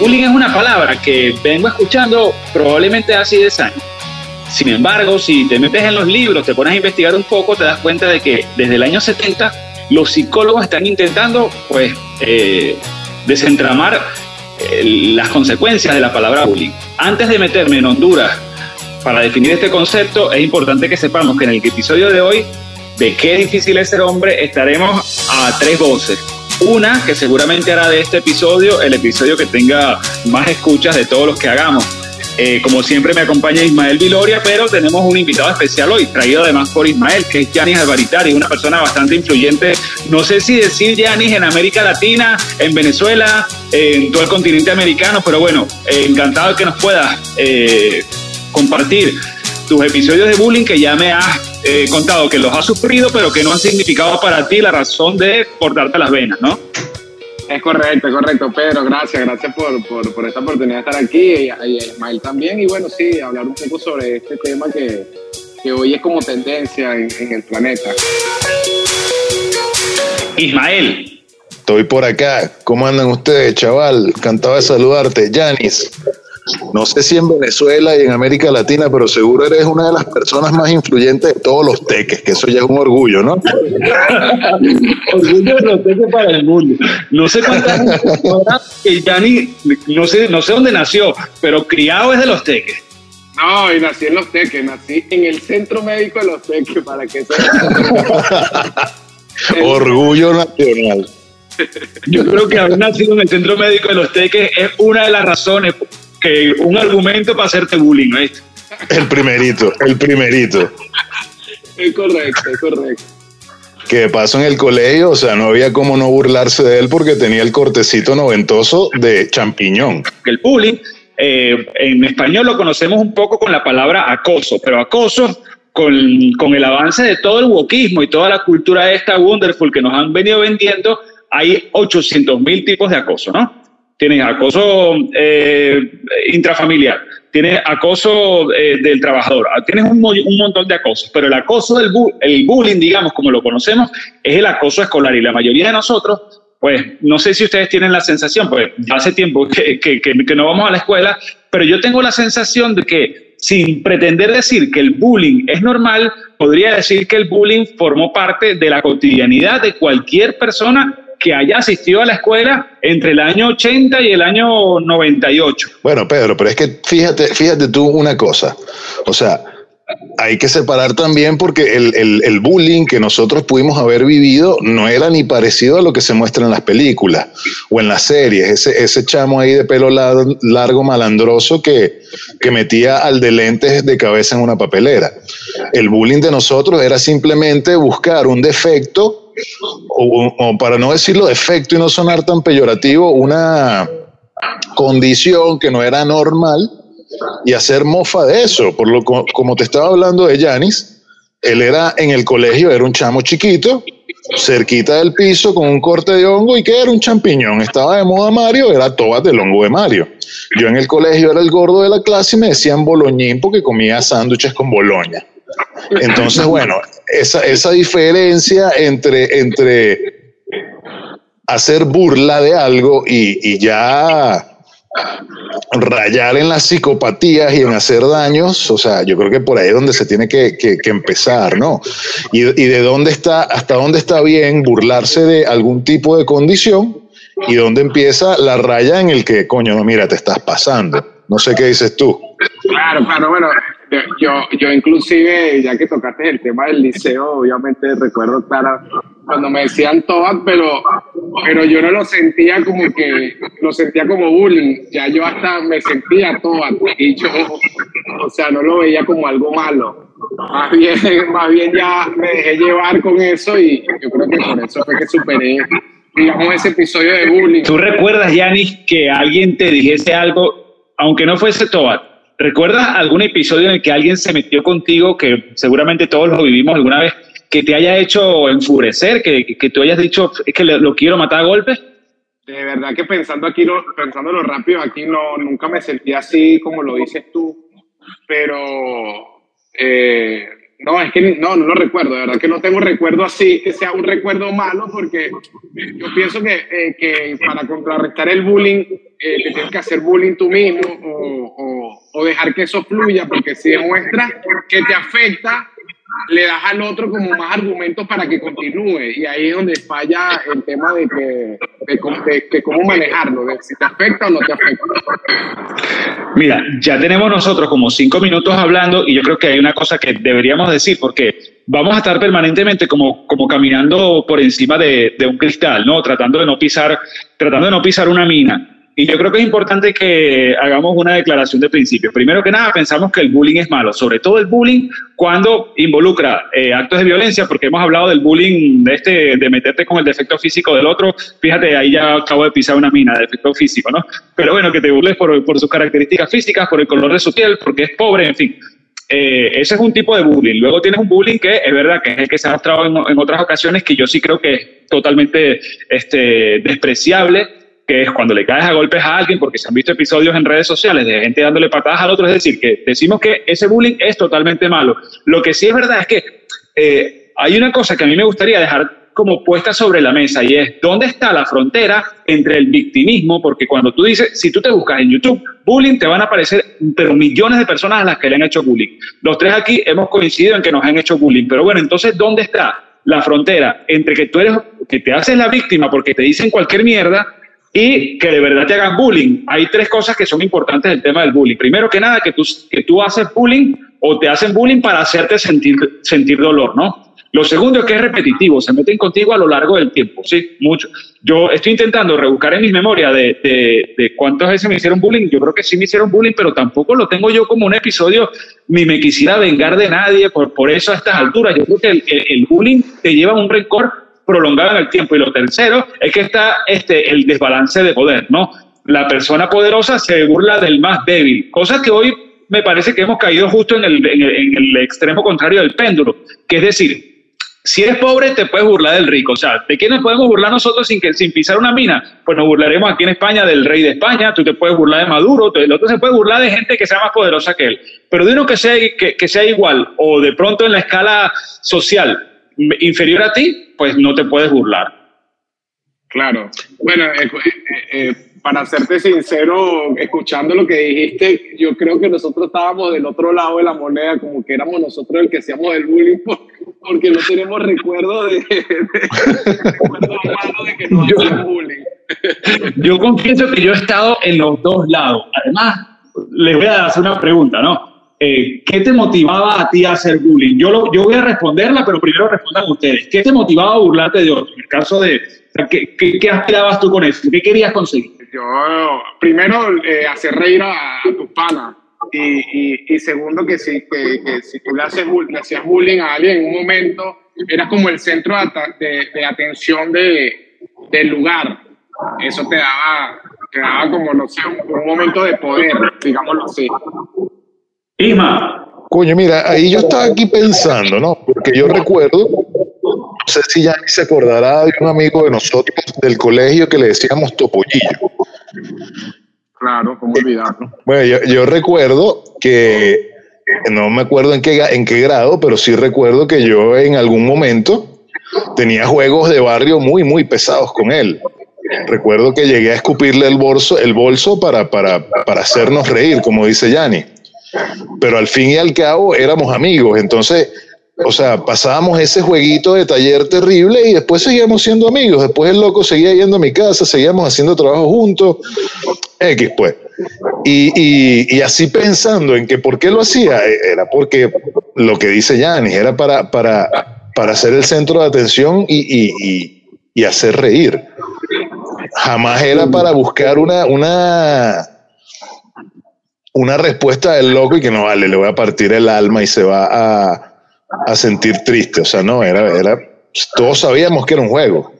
Bullying es una palabra que vengo escuchando probablemente hace 10 años. Sin embargo, si te metes en los libros, te pones a investigar un poco, te das cuenta de que desde el año 70 los psicólogos están intentando pues, eh, desentramar eh, las consecuencias de la palabra bullying. Antes de meterme en Honduras para definir este concepto, es importante que sepamos que en el episodio de hoy, de qué difícil es ser hombre, estaremos a tres voces. Una que seguramente hará de este episodio el episodio que tenga más escuchas de todos los que hagamos. Eh, como siempre me acompaña Ismael Viloria, pero tenemos un invitado especial hoy, traído además por Ismael, que es Yanis Alvaritari, una persona bastante influyente, no sé si decir Yanis en América Latina, en Venezuela, en todo el continente americano, pero bueno, eh, encantado que nos puedas eh, compartir tus episodios de bullying que ya me has contado que los has sufrido, pero que no han significado para ti la razón de cortarte las venas, ¿no? Es correcto, es correcto, Pedro. Gracias, gracias por, por, por esta oportunidad de estar aquí y, a Ismael también. Y bueno, sí, hablar un poco sobre este tema que, que hoy es como tendencia en, en el planeta. Ismael. Estoy por acá. ¿Cómo andan ustedes, chaval? Encantado de saludarte. Yanis. No sé si en Venezuela y en América Latina, pero seguro eres una de las personas más influyentes de todos los teques, que eso ya es un orgullo, ¿no? orgullo de los teques para el mundo. No sé cuántas que ya ni, no sé, no sé dónde nació, pero criado es de los teques. No, y nací en los teques, nací en el centro médico de los teques, para que Orgullo nacional. Yo creo que haber nacido en el centro médico de los teques es una de las razones que un argumento para hacerte bullying, ¿no? El primerito, el primerito. Es correcto, es correcto. Que pasó en el colegio, o sea, no había cómo no burlarse de él porque tenía el cortecito noventoso de champiñón. El bullying, eh, en español lo conocemos un poco con la palabra acoso, pero acoso con, con, el avance de todo el wokismo y toda la cultura esta wonderful que nos han venido vendiendo, hay 800 mil tipos de acoso, ¿no? Tienes acoso eh, intrafamiliar, tienes acoso eh, del trabajador, ah, tienes un, montón de acosos, pero el acoso del el bullying, digamos, como lo conocemos, es el acoso escolar. Y la mayoría de nosotros, pues no sé si ustedes tienen la sensación, pues ya hace tiempo que no vamos a la escuela, pero yo tengo la sensación de que sin pretender decir que el bullying es normal, podría decir que el bullying formó parte de la cotidianidad de cualquier persona que haya asistido a la escuela entre el año 80 y el año 98. Bueno, Pedro, pero es que fíjate, fíjate tú una cosa. O sea, hay que separar también porque el, el, el, bullying que nosotros pudimos haber vivido no era ni parecido a lo que se muestra en las películas o en las series. Ese, ese chamo ahí de pelo largo, malandroso que, que metía al de lentes de cabeza en una papelera. El bullying de nosotros era simplemente buscar un defecto o, para no decirlo defecto y no sonar tan peyorativo, una condición que no era normal y hacer mofa de eso. Por lo como te estaba hablando de Yanis, él era en el colegio, era un chamo chiquito, cerquita del piso, con un corte de hongo y que era un champiñón. Estaba de moda Mario, era todas del hongo de Mario. Yo en el colegio era el gordo de la clase y me decían boloñín porque comía sándwiches con boloña. Entonces, bueno, esa, esa diferencia entre, entre hacer burla de algo y, y, ya rayar en las psicopatías y en hacer daños, o sea, yo creo que por ahí es donde se tiene que, que, empezar, ¿no? Y, y, de dónde está, hasta dónde está bien burlarse de algún tipo de condición y dónde empieza la raya en el que, coño, no, mira, te estás pasando. No sé qué dices tú. Claro, claro, bueno, yo, yo inclusive, ya que tocaste el tema del liceo, obviamente recuerdo claro cuando me decían todas, pero, pero yo no lo sentía como que, lo sentía como bullying, ya yo hasta me sentía todas y yo, o sea, no lo veía como algo malo. Más bien, más bien ya me dejé llevar con eso y yo creo que por eso fue que superé digamos, ese episodio de bullying. ¿Tú recuerdas, Yanis, que alguien te dijese algo, aunque no fuese Tobat, ¿Recuerdas algún episodio en el que alguien se metió contigo, que seguramente todos lo vivimos alguna vez, que te haya hecho enfurecer, que, que tú hayas dicho, es que lo, quiero matar a golpes? De verdad que pensando aquí, pensándolo rápido, aquí no, nunca me sentí así como lo dices tú, pero eh, No, es que no, no lo recuerdo, de verdad que no tengo recuerdo así, que sea un recuerdo malo, porque yo pienso que, eh, que para contrarrestar el bullying, eh, te tienes que hacer bullying tú mismo o, o, dejar que eso fluya, porque si demuestras que te afecta, le das al otro como más argumentos para que continúe. Y ahí es donde falla el tema de que, de, cómo manejarlo, de si te afecta o no te afecta. Mira, ya tenemos nosotros como cinco minutos hablando y yo creo que hay una cosa que deberíamos decir, porque vamos a estar permanentemente como, como caminando por encima de, de un cristal, ¿no? Tratando de no pisar, tratando de no pisar una mina. Y yo creo que es importante que hagamos una declaración de principio. Primero que nada, pensamos que el bullying es malo, sobre todo el bullying cuando involucra eh, actos de violencia, porque hemos hablado del bullying de, este, de meterte con el defecto físico del otro. Fíjate, ahí ya acabo de pisar una mina de defecto físico, ¿no? Pero bueno, que te burles por, por sus características físicas, por el color de su piel, porque es pobre, en fin. Eh, ese es un tipo de bullying. Luego tienes un bullying que es verdad que es el que se ha mostrado en, en otras ocasiones, que yo sí creo que es totalmente este, despreciable que es cuando le caes a golpes a alguien, porque se han visto episodios en redes sociales de gente dándole patadas al otro, es decir, que decimos que ese bullying es totalmente malo. Lo que sí es verdad es que eh, hay una cosa que a mí me gustaría dejar como puesta sobre la mesa y es dónde está la frontera entre el victimismo, porque cuando tú dices, si tú te buscas en YouTube bullying, te van a aparecer pero millones de personas a las que le han hecho bullying. Los tres aquí hemos coincidido en que nos han hecho bullying, pero bueno, entonces, ¿dónde está la frontera entre que tú eres, que te haces la víctima porque te dicen cualquier mierda y que de verdad te hagan bullying. Hay tres cosas que son importantes del tema del bullying. Primero que nada, que tú, que tú haces bullying o te hacen bullying para hacerte sentir, sentir dolor, ¿no? Lo segundo es que es repetitivo, se meten contigo a lo largo del tiempo, sí, mucho. Yo estoy intentando rebuscar en mis memorias de, de, de, cuántas veces me hicieron bullying. Yo creo que sí me hicieron bullying, pero tampoco lo tengo yo como un episodio, ni me quisiera vengar de nadie por, por eso a estas alturas. Yo creo que el, el bullying te lleva a un rencor prolongada en el tiempo. Y lo tercero es que está este, el desbalance de poder, ¿no? La persona poderosa se burla del más débil, cosa que hoy me parece que hemos caído justo en el, en el, extremo contrario del péndulo, que es decir, si eres pobre, te puedes burlar del rico. O sea, ¿de quién nos podemos burlar nosotros sin, que, sin pisar una mina? Pues nos burlaremos aquí en España del rey de España, tú te puedes burlar de Maduro, el otro se puede burlar de gente que sea más poderosa que él. Pero de uno que sea, que, que sea igual o de pronto en la escala social inferior a ti, pues no te puedes burlar. Claro. Bueno, eh, eh, eh, para serte sincero, escuchando lo que dijiste, yo creo que nosotros estábamos del otro lado de la moneda, como que éramos nosotros el que hacíamos el bullying, porque no tenemos recuerdo de, que nos yo, bullying. Yo confieso que yo he estado en los dos lados. Además, les voy a hacer una pregunta, ¿no? Eh, ¿qué te motivaba a ti a hacer bullying? Yo, lo, yo voy a responderla, pero primero respondan ustedes. ¿Qué te motivaba a burlarte de otro? En el caso de, ¿qué, qué, aspirabas tú con eso? ¿Qué querías conseguir? Yo, primero, eh, hacer reír a, tus panas. Y, y, segundo, que si, que, que si tú le, haces, le, hacías bullying a alguien en un momento, eras como el centro de, de, atención de, del lugar. Eso te daba, te daba como, no sé, un, un momento de poder, digámoslo así. Isma. Coño, mira, ahí yo estaba aquí pensando, ¿no? Porque yo recuerdo, no sé si ya se acordará de un amigo de nosotros del colegio que le decíamos Topollillo. Claro, ¿cómo olvidarlo? Bueno, yo, recuerdo que, no me acuerdo en qué, en qué grado, pero sí recuerdo que yo en algún momento tenía juegos de barrio muy, muy pesados con él. Recuerdo que llegué a escupirle el bolso, el bolso para, para, para hacernos reír, como dice Yanni pero al fin y al cabo éramos amigos, entonces, o sea, pasábamos ese jueguito de taller terrible y después seguíamos siendo amigos, después el loco seguía yendo a mi casa, seguíamos haciendo trabajo juntos, X pues. Y, y, así pensando en que por qué lo hacía, e, era porque lo que dice Yanis, era para, para, para ser el centro de atención y, y hacer reír. Jamás era para buscar una, una, una respuesta del loco y que no vale, le voy a partir el alma y se va a, a sentir triste. O sea, no, era, era, todos sabíamos que era un juego.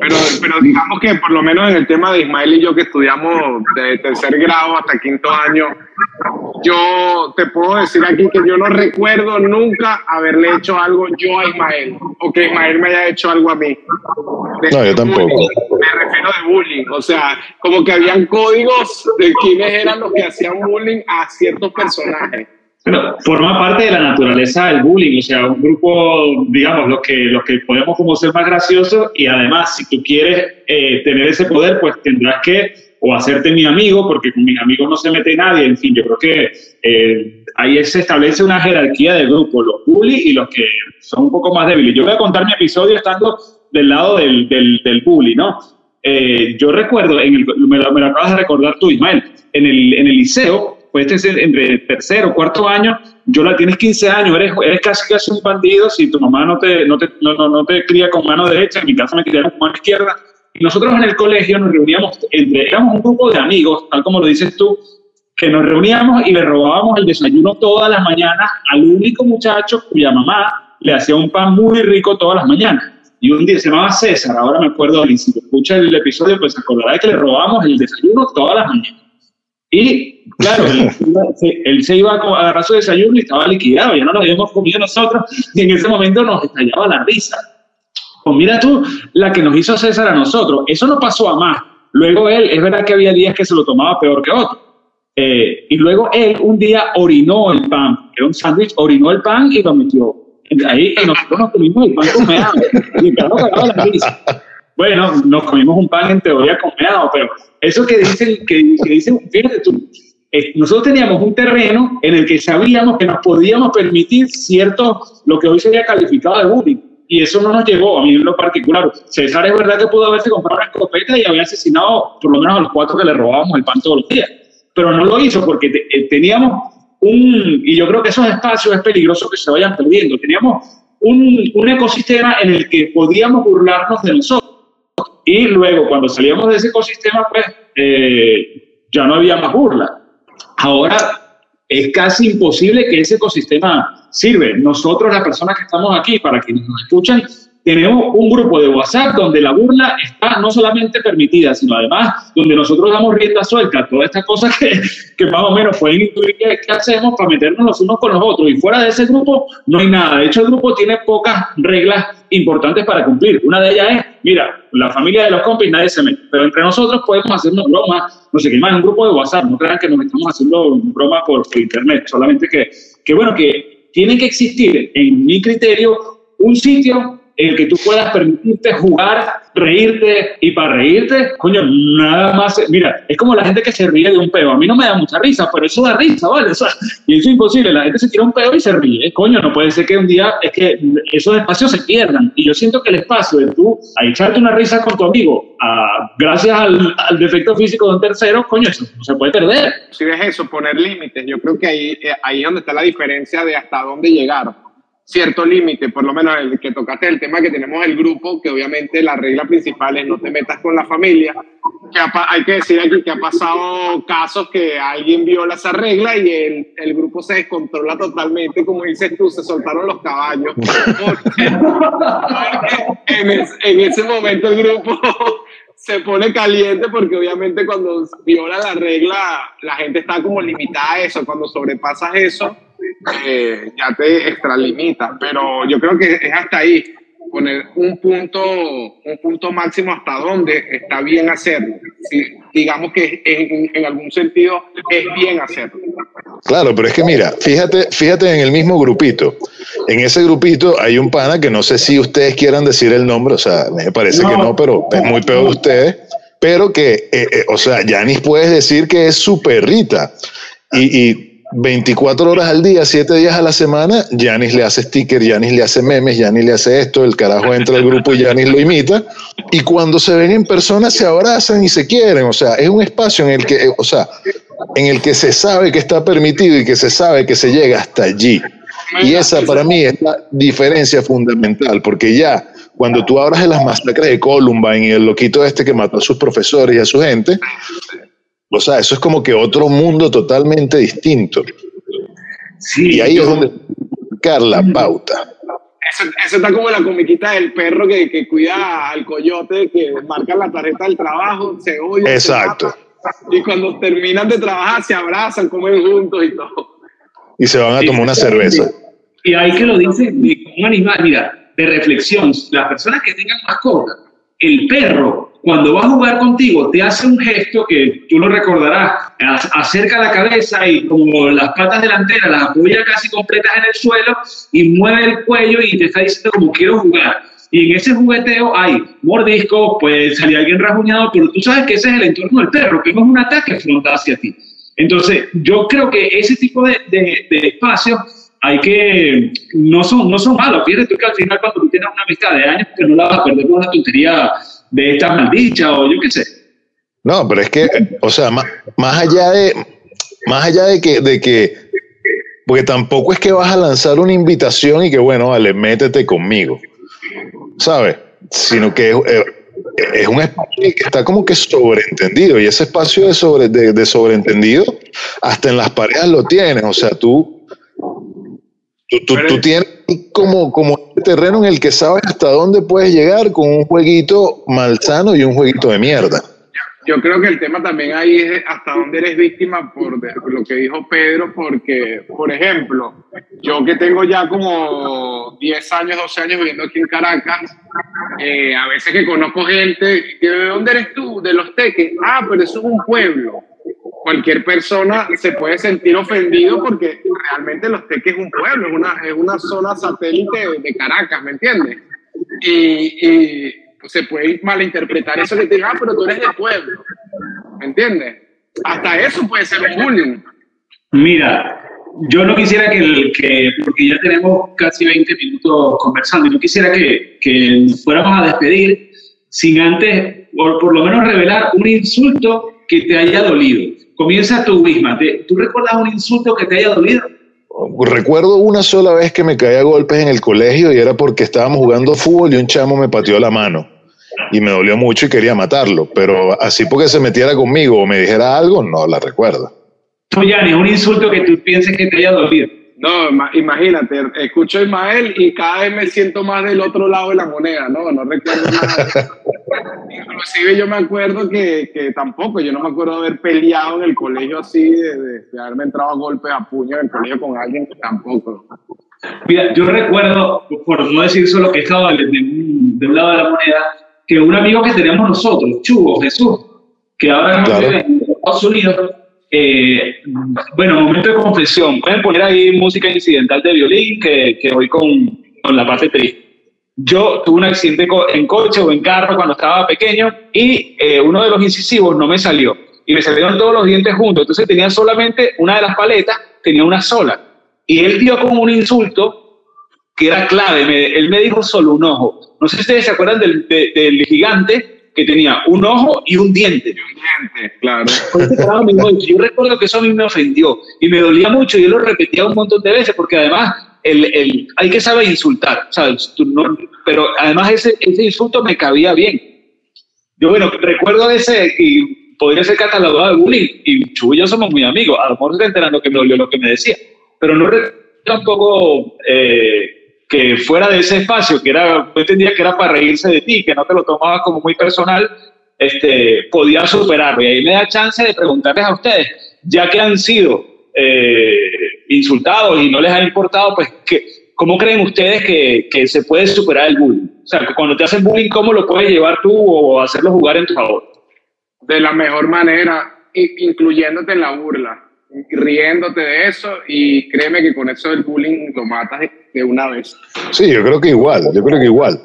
Pero, pero digamos que por lo menos en el tema de Ismael y yo que estudiamos de tercer grado hasta quinto año, yo te puedo decir aquí que yo no recuerdo nunca haberle hecho algo yo a Ismael o que Ismael me haya hecho algo a mí. no, yo tampoco. Me refiero de bullying, o sea, como que habían códigos de quiénes eran los que hacían bullying a ciertos personajes. Bueno, forma parte de la naturaleza del bullying, o sea, un grupo, digamos, los que, los que podemos como ser más graciosos y además, si tú quieres eh, tener ese poder, pues tendrás que o hacerte mi amigo, porque con mis amigos no se mete nadie, en fin, yo creo que eh, ahí se establece una jerarquía de grupo, los bullies y los que son un poco más débiles. Yo voy a contar mi episodio estando del lado del, del, del bully, ¿no? Eh, yo recuerdo, en el, me, lo, me, lo, acabas de recordar tú, Ismael, en el, en el liceo, pues este entre tercero cuarto año, yo la tienes 15 años, eres, eres casi casi un bandido si tu mamá no te, no te, no, no, no te cría con mano derecha, en mi casa me criaron con mano izquierda, y nosotros en el colegio nos reuníamos, entre, éramos un grupo de amigos, tal como lo dices tú, que nos reuníamos y le robábamos el desayuno todas las mañanas al único muchacho cuya mamá le hacía un pan muy rico todas las mañanas. Y un día se llamaba César, ahora me acuerdo, y si escucha el episodio, pues se acordará de que le robábamos el desayuno todas las mañanas. Y claro, él, él, se iba a agarrar su desayuno y estaba liquidado, ya no lo habíamos comido nosotros, y en ese momento nos estallaba la risa. Pues mira tú, la que nos hizo César a nosotros, eso no pasó a más. Luego él, es verdad que había días que se lo tomaba peor que otro. Eh, y luego él un día orinó el pan, era un sándwich, orinó el pan y lo metió. Ahí y nosotros nos comimos el pan con meado. Bueno, nos comimos un pan en teoría con meado, pero eso que dicen, que, que dicen fíjate tú, eh, nosotros teníamos un terreno en el que sabíamos que nos podíamos permitir cierto, lo que hoy sería calificado de bullying y eso no nos llegó a mí en lo particular. César es verdad que pudo haberse comprado una escopeta y había asesinado por lo menos a los cuatro que le robábamos el pan todos los días, pero no lo hizo porque te, eh, teníamos un, y yo creo que esos espacios es peligroso que se vayan perdiendo, teníamos un, un ecosistema en el que podíamos burlarnos de nosotros. Y luego, cuando salíamos de ese ecosistema, pues eh, ya no había más burla. Ahora es casi imposible que ese ecosistema sirve. Nosotros, las personas que estamos aquí, para quienes nos escuchan, tenemos un grupo de WhatsApp donde la burla está no solamente permitida, sino además donde nosotros damos rienda suelta a todas estas cosas que, que más o menos pueden intuir que, que, hacemos para meternos los unos con los otros. Y fuera de ese grupo no hay nada. De hecho, el grupo tiene pocas reglas importantes para cumplir. Una de ellas es, mira, la familia de los compis nadie se mete, pero entre nosotros podemos hacernos bromas, no sé qué más, un grupo de WhatsApp, no crean que nos estamos haciendo bromas por, por internet, solamente que, que bueno, que tiene que existir, en mi criterio, un sitio el que tú puedas permitirte jugar, reírte y para reírte, coño, nada más, mira, es como la gente que se ríe de un peo, a mí no me da mucha risa, pero eso da risa, ¿vale? O sea, y eso es imposible, la gente se tira un peo y se ríe, coño, no puede ser que un día, es que esos espacios se pierdan, y yo siento que el espacio de tú a echarte una risa con tu amigo, a, gracias al, al, defecto físico de un tercero, coño, eso no se puede perder. Si ves eso, poner límites, yo creo que ahí, eh, ahí es donde está la diferencia de hasta dónde llegar cierto límite, por lo menos el que tocaste el tema que tenemos el grupo, que obviamente la regla principal es no te metas con la familia, que ha, hay que decir aquí que ha pasado casos que alguien viola esa regla y el, el grupo se descontrola totalmente, como dices tú, se soltaron los caballos. Porque, porque en, es, en ese momento el grupo se pone caliente porque obviamente cuando viola la regla la gente está como limitada a eso, cuando sobrepasas eso eh, ya te extralimita, pero yo creo que es hasta ahí, poner un punto, un punto máximo hasta donde está bien hacerlo. Si, digamos que en, en, algún sentido es bien hacerlo. Claro, pero es que mira, fíjate, fíjate en el mismo grupito. En ese grupito hay un pana que no sé si ustedes quieran decir el nombre, o sea, me parece que no, pero es muy peor de ustedes. Pero que, eh, eh, o sea, Yanis puedes decir que es su perrita. Y 24 horas al día, 7 días a la semana, Yanis le hace sticker, Yanis le hace memes, Yanis le hace esto, el carajo entra al grupo y Yanis lo imita. Y cuando se ven en persona se abrazan y se quieren. O sea, es un espacio en el que, o sea, en el que se sabe que está permitido y que se sabe que se llega hasta allí. Y esa para mí es la diferencia fundamental, porque ya cuando tú hablas de las masacres de Columbine y el loquito este que mató a sus profesores y a su gente, o sea, eso es como que otro mundo totalmente distinto. Sí, y ahí yo, es donde marcar la pauta. Eso, eso, está como la comiquita del perro que, que, cuida al coyote, que marca la tarjeta del trabajo, se oye. Exacto. Se y cuando terminan de trabajar se abrazan, comen juntos y todo. Y se van a tomar una cerveza. Y ahí que lo dice un animal, mira, de reflexión, las personas que tengan mascotas, el perro cuando va a jugar contigo, te hace un gesto que tú lo recordarás, acerca la cabeza y como las patas delanteras las apoya casi completas en el suelo y mueve el cuello y te está diciendo como quiero jugar. Y en ese jugueteo hay mordisco, puede salir alguien rajuñado, pero tú sabes que ese es el entorno del perro, que no es un ataque frontal hacia ti. Entonces, yo creo que ese tipo de, de, de espacios hay que, no son, no son malos. Fíjate tú que al final cuando tú tienes una amistad de años, que no la vas a perder por una tontería de esta maldicha o yo qué sé. No, pero es que, o sea, más, más allá de, más allá de que, de que, porque tampoco es que vas a lanzar una invitación y que, bueno, vale, métete conmigo, ¿sabes? Sino que eh, es, un espacio que está como que sobreentendido y ese espacio de, sobre, de, de sobreentendido hasta en las parejas lo tienes, o sea, tú, tú, tú tienes como, como terreno en el que sabes hasta dónde puedes llegar con un jueguito malsano y un jueguito de mierda. Yo creo que el tema también ahí es hasta dónde eres víctima por lo que dijo Pedro, porque, por ejemplo, yo que tengo ya como 10 años, 12 años viviendo aquí en Caracas, eh, a veces que conozco gente, ¿de dónde eres tú? De los teques. Ah, pero eso es un pueblo cualquier persona se puede sentir ofendido porque realmente Los Teques es un pueblo, es una, es una zona satélite de Caracas, ¿me entiendes? Y, se puede malinterpretar eso que te diga, ah, pero tú eres de pueblo, ¿me entiendes? Hasta eso puede ser un bullying. Mira, yo no quisiera que, que, porque ya tenemos casi 20 minutos conversando, yo quisiera que, que fuéramos a despedir sin antes, por, por lo menos revelar un insulto que te haya dolido Comienza tú misma. ¿Tú recuerdas un insulto que te haya dolido? Recuerdo una sola vez que me caía a golpes en el colegio y era porque estábamos jugando fútbol y un chamo me pateó la mano y me dolió mucho y quería matarlo, pero así porque se metiera conmigo o me dijera algo, no la recuerdo. Yanni, un insulto que tú pienses que te haya dolido. No, imagínate, escucho a Ismael y cada vez me siento más del otro lado de la moneda, no, no recuerdo nada. Inclusive yo me acuerdo que, que, tampoco, yo no me acuerdo de haber peleado en el colegio así, de, de, haberme entrado a golpes a puño en el colegio con alguien, tampoco. Mira, yo recuerdo, por no decir solo que estaba de, de, un lado de la moneda, que un amigo que teníamos nosotros, Chugo, Jesús, que ahora claro. en Estados Unidos, eh, bueno, momento de confesión. Pueden poner ahí música incidental de violín que, que voy con, con la parte triste. Yo tuve un accidente en coche o en carro cuando estaba pequeño y eh, uno de los incisivos no me salió y me salieron todos los dientes juntos. Entonces tenía solamente una de las paletas, tenía una sola. Y él dio como un insulto que era clave. él me dijo solo un ojo. No sé si ustedes se acuerdan del, del gigante que tenía un ojo y un diente. Un diente, claro. Yo recuerdo que eso a mí me ofendió y me dolía mucho. Yo lo repetía un montón de veces porque además el, el, hay que saber insultar, ¿sabes? No, pero además ese, ese insulto me cabía bien. Yo, bueno, recuerdo ese y podría ser catalogado de bullying y Chu y yo somos muy amigos. A lo mejor se enterando que me dolió lo que me decía, pero no recuerdo tampoco. Eh, que fuera de ese espacio, que era, entendía que era para reírse de ti, que no te lo tomabas como muy personal, este, podía superarlo. Y ahí me da chance de preguntarles a ustedes, ya que han sido eh, insultados y no les ha importado, pues, que, ¿cómo creen ustedes que, que, se puede superar el bullying? O sea, cuando te hacen bullying, ¿cómo lo puedes llevar tú o hacerlo jugar en tu favor? De la mejor manera, incluyéndote en la burla riéndote de eso y créeme que con eso el bullying lo matas de una vez. Sí, yo creo que igual, yo creo que igual.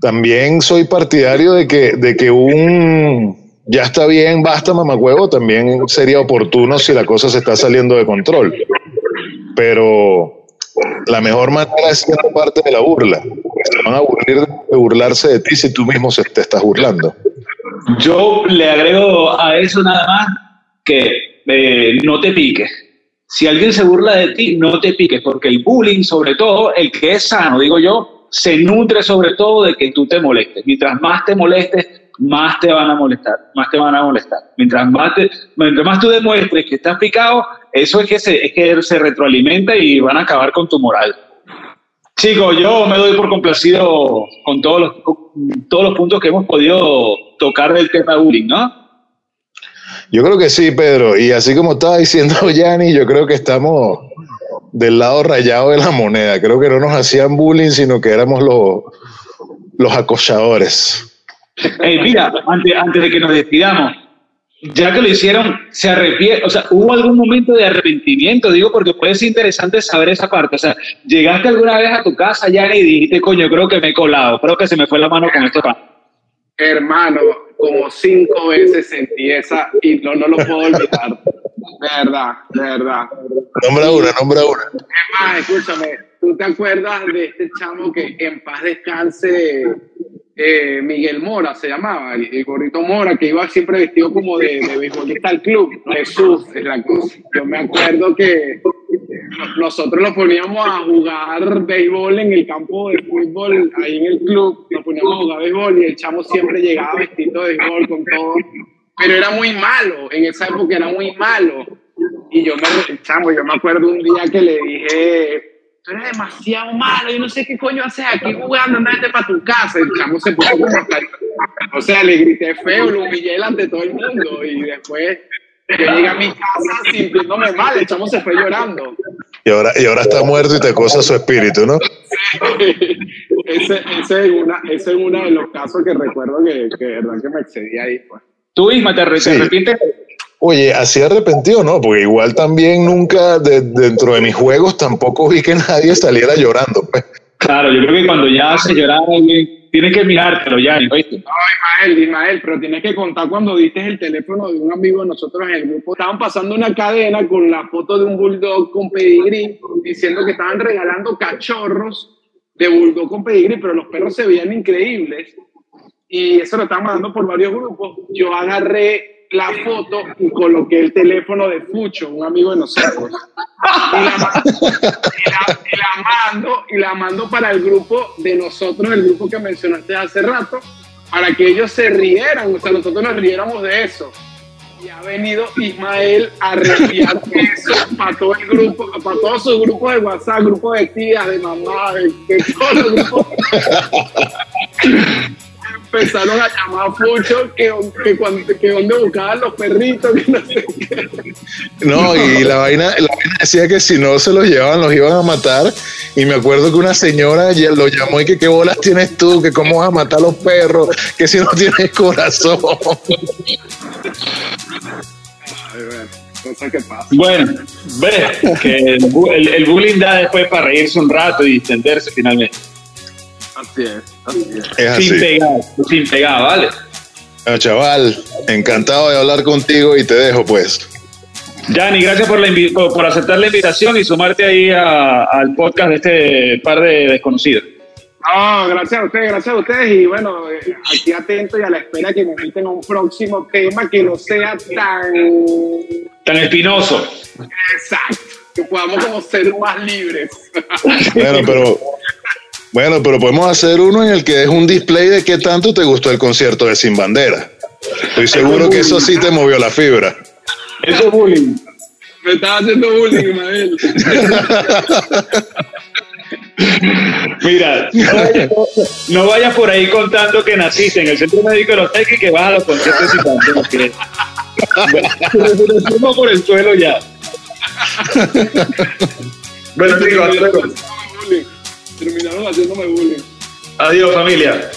También soy partidario de que, de que un ya está bien, basta mamacuevo, también sería oportuno si la cosa se está saliendo de control. Pero la mejor manera es siendo parte de la burla. Se van a aburrir de burlarse de ti si tú mismo se te estás burlando. Yo le agrego a eso nada más que eh, no te piques. Si alguien se burla de ti, no te piques, porque el bullying, sobre todo, el que es sano, digo yo, se nutre sobre todo de que tú te molestes. Mientras más te molestes, más te van a molestar, más te van a molestar. Mientras más, mientras más tú demuestres que estás picado, eso es que, se, es retroalimenta y van a acabar con tu moral. Chicos, yo me doy por complacido con todos los, todos los puntos que hemos podido tocar del tema bullying, ¿no? Yo creo que sí, Pedro. Y así como estaba diciendo Yanni, yo creo que estamos del lado rayado de la moneda. Creo que no nos hacían bullying, sino que éramos los, los acosadores. Hey, mira, antes, antes de que nos despidamos, ya que lo hicieron, se arrepiente, o sea, ¿hubo algún momento de arrepentimiento? Digo, porque puede ser interesante saber esa parte. O sea, ¿llegaste alguna vez a tu casa, ya y dijiste, coño, creo que me he colado, creo que se me fue la mano con esto Hermano, como cinco veces sentí esa y no, no lo puedo olvidar. De verdad, de verdad. Nombra una, nombra una. Es más, escúchame, ¿tú te acuerdas de este chamo que en paz descanse eh, Miguel Mora se llamaba, el, gorrito Mora, que iba siempre vestido como de, de beisbolista al club. Jesús es la cosa. Yo me acuerdo que nosotros lo poníamos a jugar béisbol en el campo de fútbol, ahí en el club, nos poníamos a jugar béisbol y el chamo siempre llegaba vestido de béisbol con todo. Pero era muy malo, en esa época era muy malo. Y yo me, chamo, yo me acuerdo un día que le dije, tú eres demasiado malo, yo no sé qué coño haces aquí jugando, andate para tu casa. El chamo se puso como hasta, o sea, le grité feo, lo humillé delante de todo el mundo y después yo llegué a mi casa sintiéndome mal, el chamo se fue llorando. Y ahora, y ahora está muerto y te cosa su espíritu, ¿no? ese, ese, es una, ese es uno de los casos que recuerdo que, que verdad que me excedí ahí. Pues. ¿Tú, Isma, te, Sí. arrepientes? Oye, así arrepentido, ¿no? Porque igual también nunca de- dentro de mis juegos tampoco vi que nadie saliera llorando. Pues. Claro, yo creo que cuando ya hace llorar alguien, tienes que mirártelo ya, ¿oíste? No, Ismael, Ismael, pero tienes que contar cuando diste el teléfono de un amigo de nosotros en el grupo. Estaban pasando una cadena con la foto de un bulldog con pedigrí, diciendo que estaban regalando cachorros de bulldog con pedigrí, pero los perros se veían increíbles. Y eso lo estaban mandando por varios grupos. Yo agarré la foto y coloqué el teléfono de Fucho, un amigo de nosotros. Y la, y y la mando y la mando para el grupo de nosotros, el grupo que mencionaste hace rato, para que ellos se rieran, o sea, nosotros nos riéramos de eso. Y ha venido Ismael a reenviar eso para todo el grupo, para todos sus grupos de WhatsApp, grupos de tías, de mamá, de, de todos los grupos. Empezaron a llamar a Fucho que, que, cuando, que donde buscaban los perritos, que no sé qué. No, y la vaina, la vaina decía que si no se los llevaban, los iban a matar. Y me acuerdo que una señora ya lo llamó y que qué bolas tienes tú, que cómo vas a matar a los perros, que si no tienes corazón. Ay, bueno, que pasan. Bueno, ves que el, el- el bullying da después para reírse un rato y distenderse finalmente. Así es, es. Sin así. pegar, sin pegar, ¿vale? Bueno, chaval, encantado de hablar contigo y te dejo pues. Yanni, gracias por, la por, aceptar la invitación y sumarte ahí a- al podcast de este par de desconocidos. No, gracias a ustedes, gracias a ustedes. Y bueno, eh, aquí atento y a la espera que me inviten a un próximo tema que no sea tan Tan espinoso. exacto, que podamos como ser más libres. Bueno, pero bueno, pero podemos hacer uno en el que es un display de qué tanto te gustó el concierto de Sin Bandera. Estoy seguro que eso sí te movió la fibra. Eso es bullying. me estaba haciendo bullying, Ismael. Mira, no vayas, no vayas por ahí contando que naciste en el centro médico de los Teques y que vas a los conciertos y canciones. Que... Bueno, por el suelo ya. Bueno, chicos, Terminaron haciéndome bullying. adiós familia.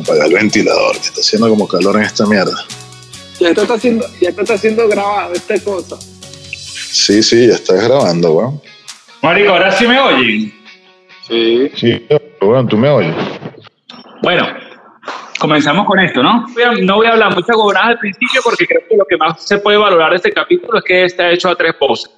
Apaga el ventilador, que está haciendo como calor en esta mierda. Ya esto está haciendo, ya esto está siendo grabado, esta cosa. Sí, sí, ya estás grabando, weón. Marico, ahora sí me oyen. Sí. Sí, weón, tú me oyes. Bueno, comenzamos con esto, ¿no? No voy a hablar muchas gobernadas al principio porque creo que lo que más se puede valorar de este capítulo es que está hecho a tres voces.